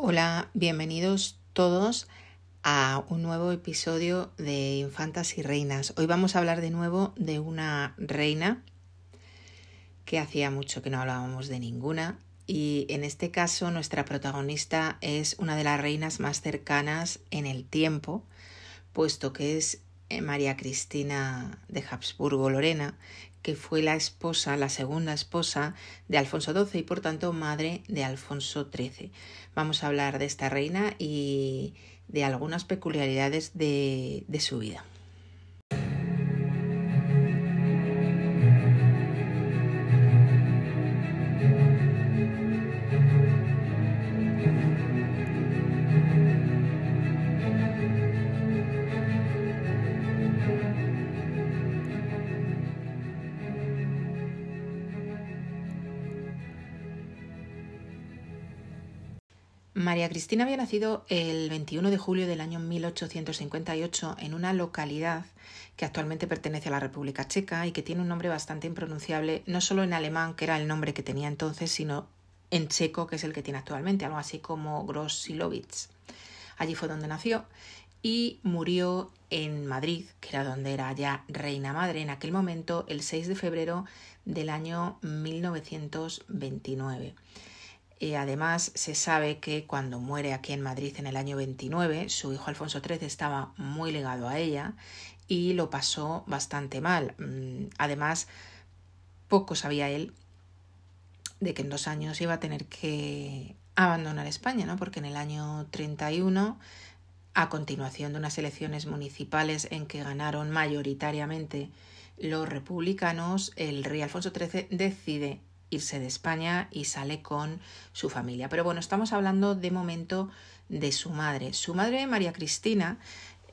Hola, bienvenidos todos a un nuevo episodio de Infantas y Reinas. Hoy vamos a hablar de nuevo de una reina que hacía mucho que no hablábamos de ninguna y en este caso nuestra protagonista es una de las reinas más cercanas en el tiempo, puesto que es eh, María Cristina de Habsburgo Lorena, que fue la esposa, la segunda esposa de Alfonso XII y por tanto madre de Alfonso XIII. Vamos a hablar de esta reina y de algunas peculiaridades de, de su vida. María Cristina había nacido el 21 de julio del año 1858 en una localidad que actualmente pertenece a la República Checa y que tiene un nombre bastante impronunciable, no solo en alemán, que era el nombre que tenía entonces, sino en checo, que es el que tiene actualmente, algo así como Grosilovitz. Allí fue donde nació y murió en Madrid, que era donde era ya reina madre en aquel momento, el 6 de febrero del año 1929. Y además se sabe que cuando muere aquí en Madrid en el año 29, su hijo Alfonso XIII estaba muy ligado a ella y lo pasó bastante mal. Mm, además, poco sabía él de que en dos años iba a tener que abandonar España, ¿no? Porque en el año 31, a continuación de unas elecciones municipales en que ganaron mayoritariamente los republicanos, el rey Alfonso XIII decide irse de España y sale con su familia. Pero bueno, estamos hablando de momento de su madre. Su madre, María Cristina,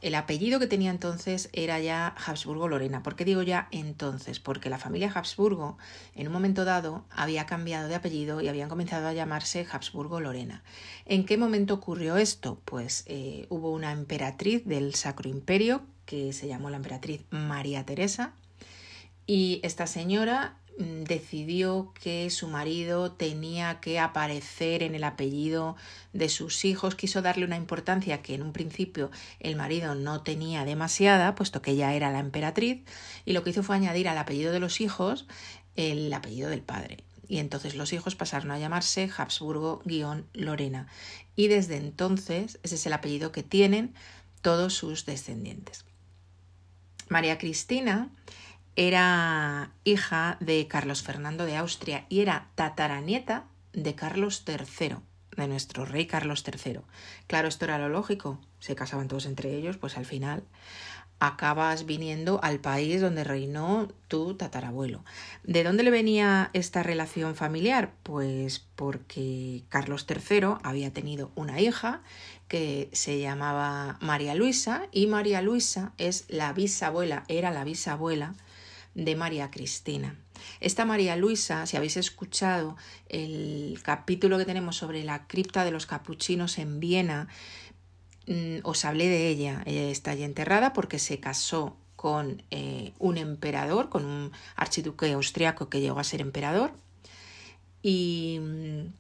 el apellido que tenía entonces era ya Habsburgo Lorena. ¿Por qué digo ya entonces? Porque la familia Habsburgo en un momento dado había cambiado de apellido y habían comenzado a llamarse Habsburgo Lorena. ¿En qué momento ocurrió esto? Pues eh, hubo una emperatriz del Sacro Imperio que se llamó la emperatriz María Teresa y esta señora decidió que su marido tenía que aparecer en el apellido de sus hijos, quiso darle una importancia que en un principio el marido no tenía demasiada, puesto que ella era la emperatriz, y lo que hizo fue añadir al apellido de los hijos el apellido del padre. Y entonces los hijos pasaron a llamarse Habsburgo-Lorena. Y desde entonces ese es el apellido que tienen todos sus descendientes. María Cristina era hija de Carlos Fernando de Austria y era tataranieta de Carlos III, de nuestro rey Carlos III. Claro, esto era lo lógico, se casaban todos entre ellos, pues al final acabas viniendo al país donde reinó tu tatarabuelo. ¿De dónde le venía esta relación familiar? Pues porque Carlos III había tenido una hija que se llamaba María Luisa y María Luisa es la bisabuela, era la bisabuela de María Cristina. Esta María Luisa, si habéis escuchado el capítulo que tenemos sobre la cripta de los capuchinos en Viena, mm, os hablé de ella. Ella está allí enterrada porque se casó con eh, un emperador, con un archiduque austriaco que llegó a ser emperador, y mm,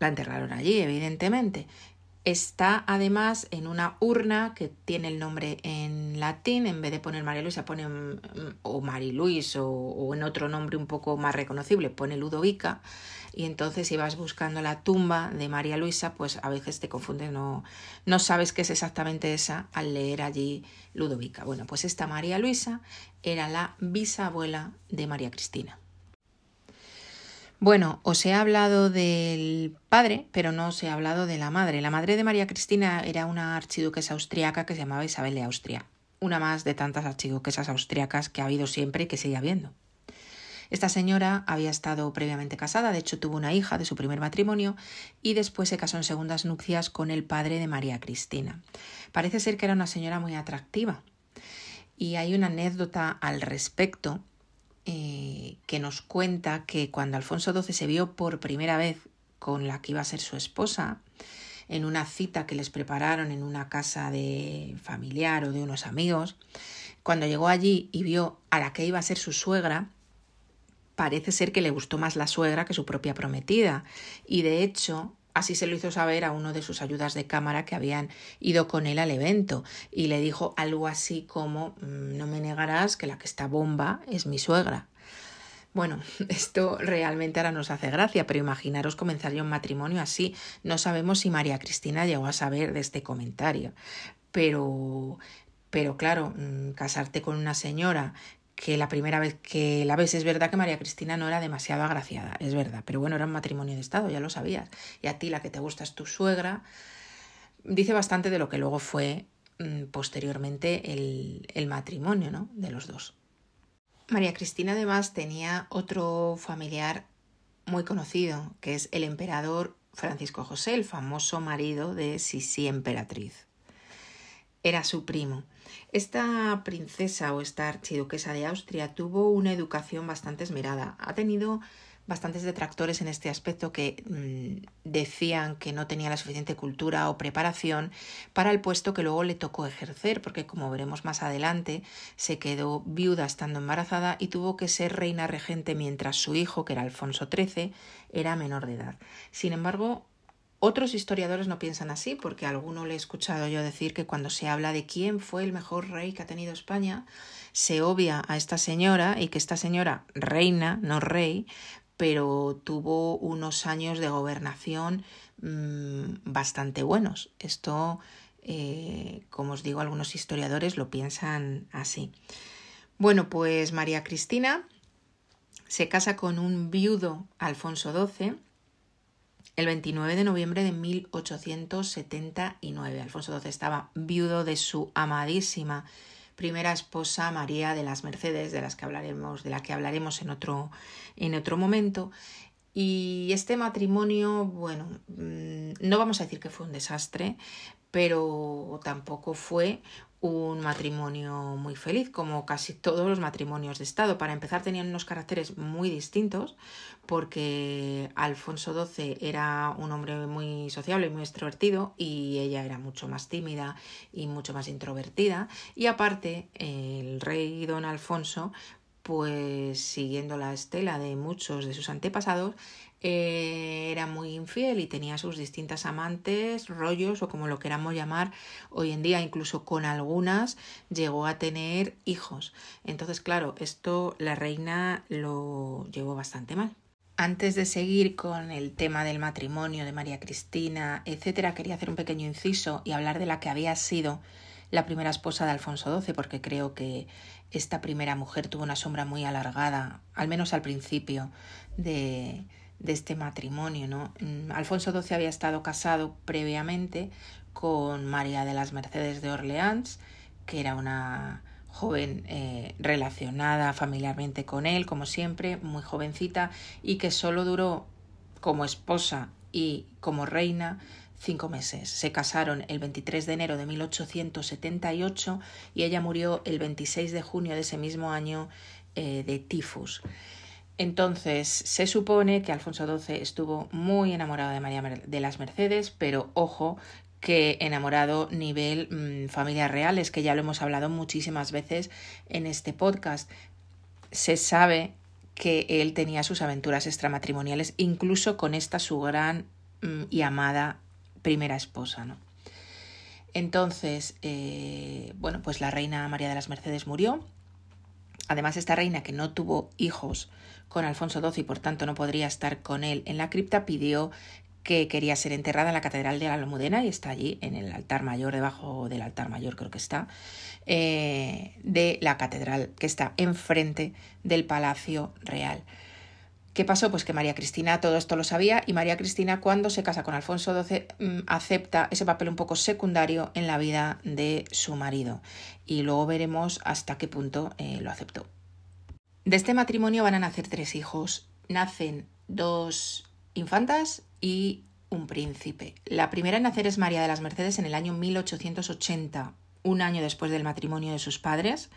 la enterraron allí, evidentemente. Está además en una urna que tiene el nombre en latín, en vez de poner María Luisa pone mm, o Mariluis o, o en otro nombre un poco más reconocible, pone Ludovica y entonces si vas buscando la tumba de María Luisa, pues a veces te confundes, no, no sabes qué es exactamente esa al leer allí Ludovica. Bueno, pues esta María Luisa era la bisabuela de María Cristina. Bueno, os he hablado del padre, pero no os he hablado de la madre. La madre de María Cristina era una archiduquesa austriaca que se llamaba Isabel de Austria, una más de tantas archiduquesas austriacas que ha habido siempre y que sigue habiendo. Esta señora había estado previamente casada, de hecho tuvo una hija de su primer matrimonio y después se casó en segundas nupcias con el padre de María Cristina. Parece ser que era una señora muy atractiva y hay una anécdota al respecto eh, que nos cuenta que cuando Alfonso XII se vio por primera vez con la que iba a ser su esposa, en una cita que les prepararon en una casa de familiar o de unos amigos, cuando llegó allí y vio a la que iba a ser su suegra, parece ser que le gustó más la suegra que su propia prometida. Y de hecho, Así se lo hizo saber a uno de sus ayudas de cámara que habían ido con él al evento y le dijo algo así como mm, no me negarás que la que está bomba es mi suegra. Bueno, esto realmente ahora nos hace gracia, pero imaginaros comenzar ya un matrimonio así. No sabemos si María Cristina llegó a saber de este comentario, pero, pero claro, mm, casarte con una señora que la primera vez que la ves es verdad que María Cristina no era demasiado agraciada, es verdad, pero bueno, era un matrimonio de Estado, ya lo sabías. Y a ti la que te gusta es tu suegra, dice bastante de lo que luego fue mm, posteriormente el, el matrimonio ¿no? de los dos. María Cristina además tenía otro familiar muy conocido, que es el emperador Francisco José, el famoso marido de Sisi Emperatriz. Era su primo. Esta princesa o esta archiduquesa de Austria tuvo una educación bastante esmerada. Ha tenido bastantes detractores en este aspecto que mm, decían que no tenía la suficiente cultura o preparación para el puesto que luego le tocó ejercer, porque como veremos más adelante, se quedó viuda estando embarazada y tuvo que ser reina regente mientras su hijo, que era Alfonso XIII, era menor de edad. Sin embargo, otros historiadores no piensan así, porque a alguno le he escuchado yo decir que cuando se habla de quién fue el mejor rey que ha tenido España, se obvia a esta señora y que esta señora, reina, no rey, pero tuvo unos años de gobernación mmm, bastante buenos. Esto, eh, como os digo, algunos historiadores lo piensan así. Bueno, pues María Cristina se casa con un viudo Alfonso XII el 29 de noviembre de 1879. Alfonso XII estaba viudo de su amadísima primera esposa María de las Mercedes, de las que hablaremos, de la que hablaremos en otro, en otro momento. Y este matrimonio, bueno, mm, no vamos a decir que fue un desastre, pero tampoco fue un matrimonio muy feliz, como casi todos los matrimonios de Estado. Para empezar, tenían unos caracteres muy distintos, porque Alfonso XII era un hombre muy sociable y muy extrovertido, y ella era mucho más tímida y mucho más introvertida. Y aparte, el rey don Alfonso, pues siguiendo la estela de muchos de sus antepasados, eh, era muy infiel y tenía sus distintas amantes, rollos o como lo queramos llamar hoy en día, incluso con algunas llegó a tener hijos. Entonces, claro, esto la reina lo llevó bastante mal. Antes de seguir con el tema del matrimonio de María Cristina, etcétera, quería hacer un pequeño inciso y hablar de la que había sido la primera esposa de Alfonso XII, porque creo que esta primera mujer tuvo una sombra muy alargada, al menos al principio de, de este matrimonio. ¿no? Mm, Alfonso XII había estado casado previamente con María de las Mercedes de Orleans, que era una joven eh, relacionada familiarmente con él, como siempre, muy jovencita, y que solo duró como esposa y como reina cinco meses. Se casaron el 23 de enero de 1878 y ella murió el 26 de junio de ese mismo año eh, de tifus. Entonces, se supone que Alfonso XII estuvo muy enamorado de María de las Mercedes, pero ojo que enamorado nivel mm, familia real, es que ya lo hemos hablado muchísimas veces en este podcast. Se sabe que él tenía sus aventuras extramatrimoniales, incluso con esta su gran mm, y amada primera esposa, ¿no? Entonces, eh, bueno, pues la reina María de las Mercedes murió. Además, esta reina que no tuvo hijos con Alfonso XII y por tanto no podría estar con él en la cripta, pidió que quería ser enterrada en la Catedral de la Almudena y está allí en el altar mayor, debajo del altar mayor creo que está, eh, de la catedral que está enfrente del Palacio Real. ¿Qué pasó? Pues que María Cristina todo esto lo sabía y María Cristina cuando se casa con Alfonso XII mm, acepta ese papel un poco secundario en la vida de su marido y luego veremos hasta qué punto eh, lo aceptó. De este matrimonio van a nacer tres hijos. Nacen dos infantas y un príncipe. La primera en nacer es María de las Mercedes en el año 1880, un año después del matrimonio de sus padres.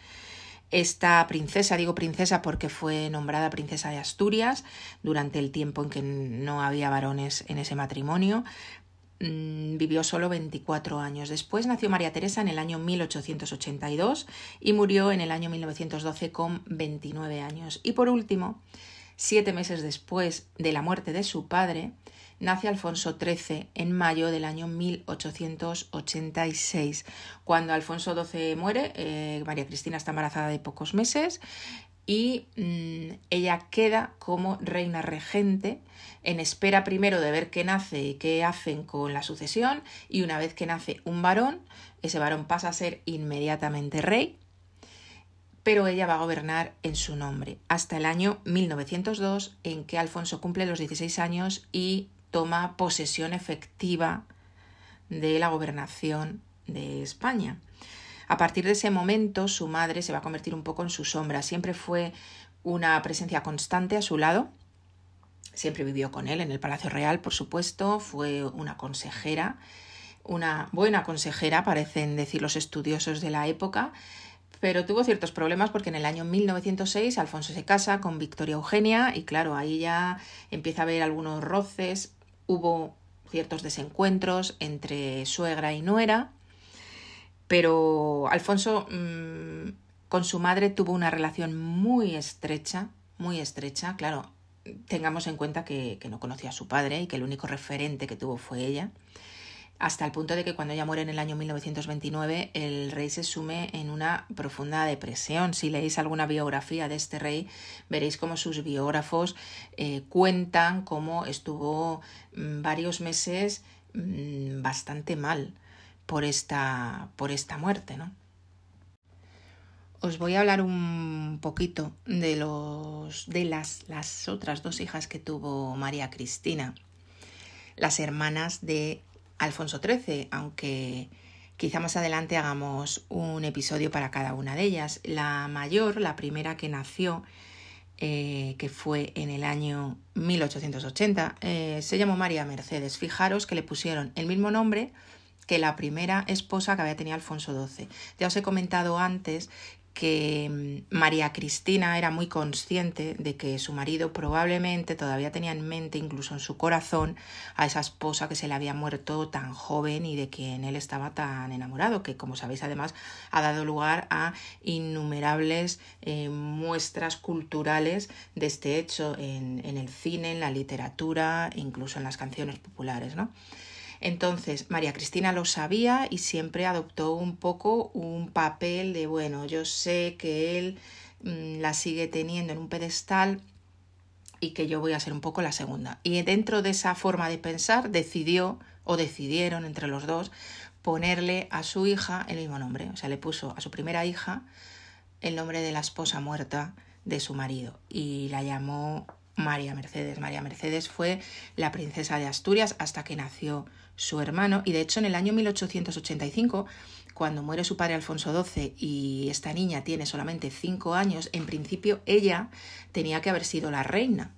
Esta princesa, digo princesa porque fue nombrada princesa de Asturias durante el tiempo en que no había varones en ese matrimonio, Mm, vivió solo 24 años. Después nació María Teresa en el año 1882 y murió en el año 1912 con 29 años. Y por último, siete meses después de la muerte de su padre, nace Alfonso XIII en mayo del año 1886. Cuando Alfonso XII muere, eh, María Cristina está embarazada de pocos meses y mm, ella queda como reina regente en espera primero de ver qué nace y qué hacen con la sucesión y una vez que nace un varón, ese varón pasa a ser inmediatamente rey, pero ella va a gobernar en su nombre hasta el año 1902 en que Alfonso cumple los 16 años y toma posesión efectiva de la gobernación de España. A partir de ese momento, su madre se va a convertir un poco en su sombra. Siempre fue una presencia constante a su lado. Siempre vivió con él en el Palacio Real, por supuesto. Fue una consejera, una buena consejera, parecen decir los estudiosos de la época. Pero tuvo ciertos problemas porque en el año 1906 Alfonso se casa con Victoria Eugenia y claro, ahí ya empieza a haber algunos roces, hubo ciertos desencuentros entre suegra y nuera pero Alfonso mm, con su madre tuvo una relación muy estrecha, muy estrecha, claro, tengamos en cuenta que, que, no conocía a su padre y que el único referente que tuvo fue ella, hasta el punto de que cuando ella muere en el año 1929 el rey se sume en una profunda depresión. Si leéis alguna biografía de este rey veréis cómo sus biógrafos eh, cuentan cómo estuvo mm, varios meses mm, bastante mal por esta, por esta muerte, ¿no? Os voy a hablar un poquito de los de las, las otras dos hijas que tuvo María Cristina, las hermanas de Alfonso XIII, aunque quizá más adelante hagamos un episodio para cada una de ellas. La mayor, la primera que nació, eh, que fue en el año 1880, eh, se llamó María Mercedes. Fijaros que le pusieron el mismo nombre que la primera esposa que había tenido Alfonso XII. Ya os he comentado antes que mm, María Cristina era muy consciente de que su marido probablemente todavía tenía en mente, incluso en su corazón, a esa esposa que se le había muerto tan joven y de quien él estaba tan enamorado, que como sabéis además ha dado lugar a innumerables eh, muestras culturales de este hecho en, en el cine, en la literatura, incluso en las canciones populares, ¿no? Entonces, María Cristina lo sabía y siempre adoptó un poco un papel de, bueno, yo sé que él mm, la sigue teniendo en un pedestal y que yo voy a ser un poco la segunda. Y dentro de esa forma de pensar decidió o decidieron entre los dos ponerle a su hija el mismo nombre. O sea, le puso a su primera hija el nombre de la esposa muerta de su marido y la llamó María Mercedes. María Mercedes fue la princesa de Asturias hasta que nació su hermano, y de hecho en el año 1885, cuando muere su padre Alfonso XII y esta niña tiene solamente cinco años, en principio ella tenía que haber sido la reina.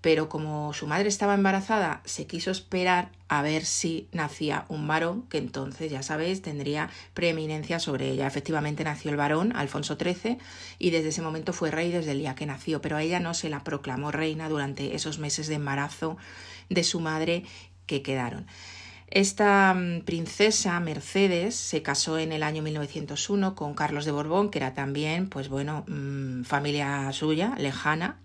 Pero como su madre estaba embarazada, se quiso esperar a ver si nacía un varón, que entonces, ya sabéis, tendría preeminencia sobre ella. Efectivamente nació el varón, Alfonso XIII, y desde ese momento fue rey desde el día que nació, pero a ella no se la proclamó reina durante esos meses de embarazo de su madre que quedaron. Esta mm, princesa Mercedes se casó en el año 1901 con Carlos de Borbón, que era también, pues bueno, mm, familia suya, lejana.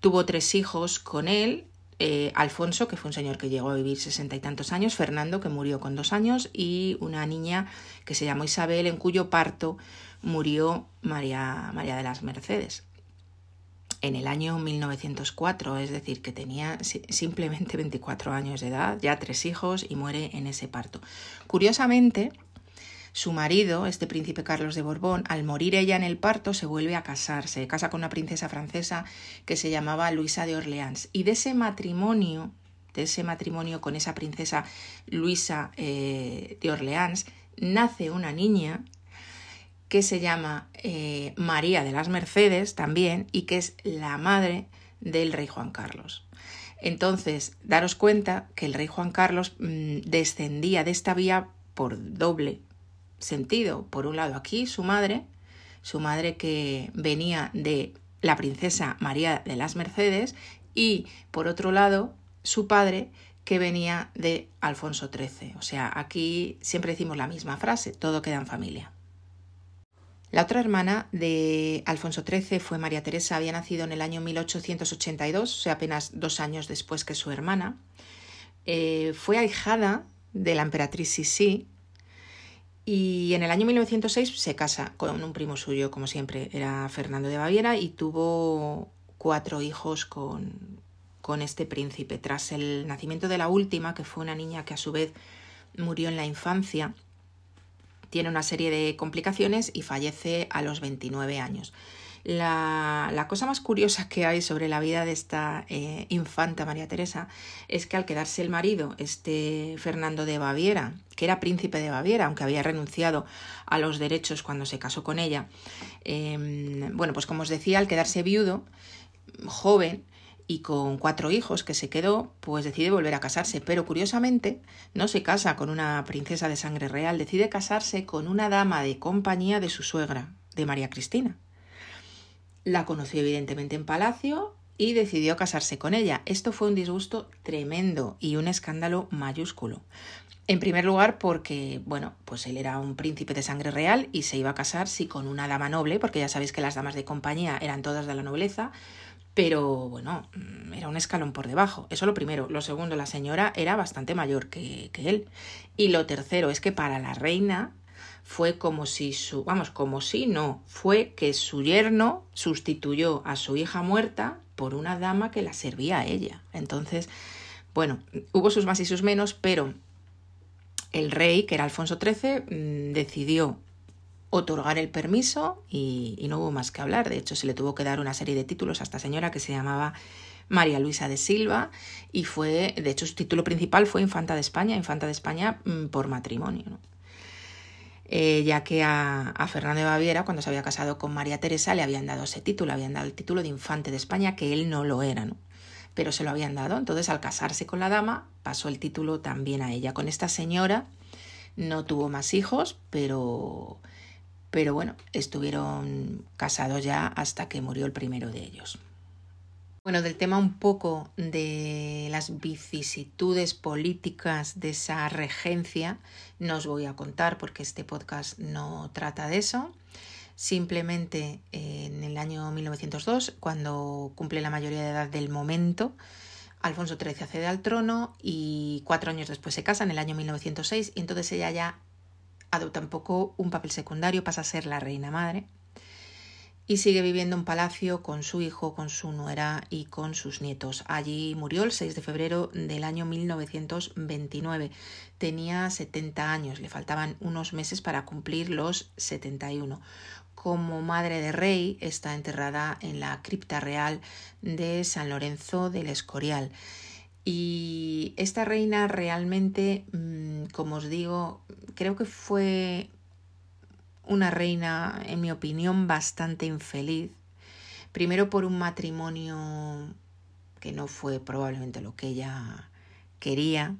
Tuvo tres hijos con él, eh, Alfonso, que fue un señor que llegó a vivir sesenta y tantos años, Fernando, que murió con dos años, y una niña que se llamó Isabel, en cuyo parto murió María, María de las Mercedes en el año 1904, es decir, que tenía simplemente 24 años de edad, ya tres hijos y muere en ese parto. Curiosamente, su marido, este príncipe Carlos de Borbón, al morir ella en el parto, se vuelve a casar, se casa con una princesa francesa que se llamaba Luisa de Orleans. Y de ese matrimonio, de ese matrimonio con esa princesa Luisa eh, de Orleans, nace una niña que se llama eh, María de las Mercedes también y que es la madre del rey Juan Carlos. Entonces, daros cuenta que el rey Juan Carlos mm, descendía de esta vía por doble sentido. Por un lado, aquí su madre, su madre que venía de la princesa María de las Mercedes, y por otro lado, su padre que venía de Alfonso XIII. O sea, aquí siempre decimos la misma frase, todo queda en familia. La otra hermana de Alfonso XIII fue María Teresa, había nacido en el año 1882, o sea, apenas dos años después que su hermana. Eh, fue ahijada de la emperatriz Sisi y en el año 1906 se casa con un primo suyo, como siempre, era Fernando de Baviera y tuvo cuatro hijos con, con este príncipe. Tras el nacimiento de la última, que fue una niña que a su vez murió en la infancia, tiene una serie de complicaciones y fallece a los 29 años. La, cosa más curiosa que hay sobre la vida de esta eh, infanta María Teresa es que al quedarse el marido, este Fernando de Baviera, que era príncipe de Baviera, aunque había renunciado a los derechos cuando se casó con ella, em, bueno, pues como os decía, al quedarse viudo, joven, y con cuatro hijos que se quedó, pues decide volver a casarse. Pero curiosamente no se casa con una princesa de sangre real, decide casarse con una dama de compañía de su suegra, de María Cristina. La conoció evidentemente en palacio y decidió casarse con ella. Esto fue un disgusto tremendo y un escándalo mayúsculo. En primer lugar, porque, bueno, pues él era un príncipe de sangre real y se iba a casar, sí, con una dama noble, porque ya sabéis que las damas de compañía eran todas de la nobleza, pero bueno, mm, era un escalón por debajo. Eso lo primero. Lo segundo, la señora era bastante mayor que, él. Y lo tercero es que para la reina fue como si su, vamos, como si no, fue que su yerno sustituyó a su hija muerta por una dama que la servía a ella. Entonces, bueno, hubo sus más y sus menos, pero el rey, que era Alfonso XIII, mm, decidió otorgar el permiso y, no hubo más que hablar. De hecho, se le tuvo que dar una serie de títulos a esta señora que se llamaba María Luisa de Silva y fue, de hecho, su título principal fue Infanta de España, Infanta de España mm, por matrimonio. Eh, ya que a, a, Fernando de Baviera, cuando se había casado con María Teresa, le habían dado ese título, habían dado el título de Infante de España, que él no lo era, pero se lo habían dado. Entonces, al casarse con la dama, pasó el título también a ella. Con esta señora no tuvo más hijos, pero pero bueno, estuvieron casados ya hasta que murió el primero de ellos. Bueno, del tema un poco de las vicisitudes políticas de esa regencia no os voy a contar porque este podcast no trata de eso. Simplemente en el año 1902, cuando cumple la mayoría de edad del momento, Alfonso XIII accede al trono y cuatro años después se casa, en el año 1906, y entonces ella ya adopta un poco un papel secundario, pasa a ser la reina madre y sigue viviendo en palacio con su hijo, con su nuera y con sus nietos. Allí murió el 6 de febrero del año 1929. Tenía 70 años, le faltaban unos meses para cumplir los 71. Como madre de rey está enterrada en la cripta real de San Lorenzo del Escorial. Y esta reina realmente, mm, como os digo, creo que fue una reina, en mi opinión, bastante infeliz. Primero por un matrimonio que no fue probablemente lo que ella quería,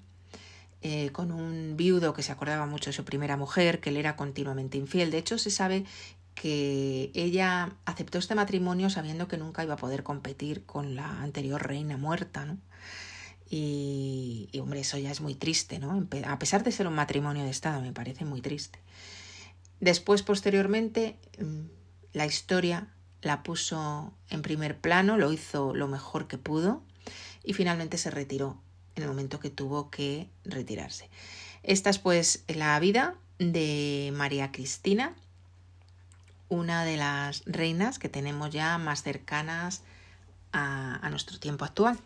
eh, con un viudo que se acordaba mucho de su primera mujer, que le era continuamente infiel. De hecho, se sabe que ella aceptó este matrimonio sabiendo que nunca iba a poder competir con la anterior reina muerta, ¿no? Y, hombre, eso ya es muy triste, ¿no? A pesar de ser un matrimonio de Estado, me parece muy triste. Después, posteriormente, mm, la historia la puso en primer plano, lo hizo lo mejor que pudo y finalmente se retiró en el momento que tuvo que retirarse. Esta es pues la vida de María Cristina, una de las reinas que tenemos ya más cercanas a nuestro tiempo actual.